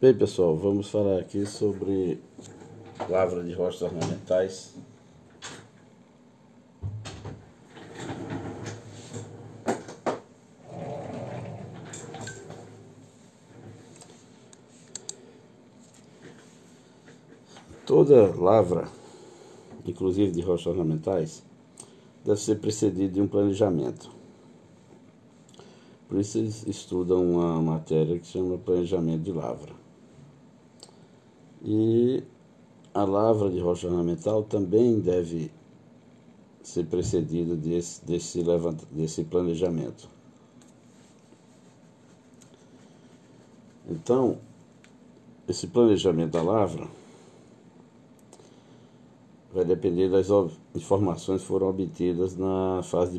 Bem, pessoal, vamos falar aqui sobre lavra de rochas ornamentais. Toda lavra, inclusive de rochas ornamentais, deve ser precedida de um planejamento. Por isso eles estudam uma matéria que se chama planejamento de lavra. E a lavra de rocha ornamental também deve ser precedida desse, desse, desse planejamento. Então, esse planejamento da lavra vai depender das informações que foram obtidas na fase de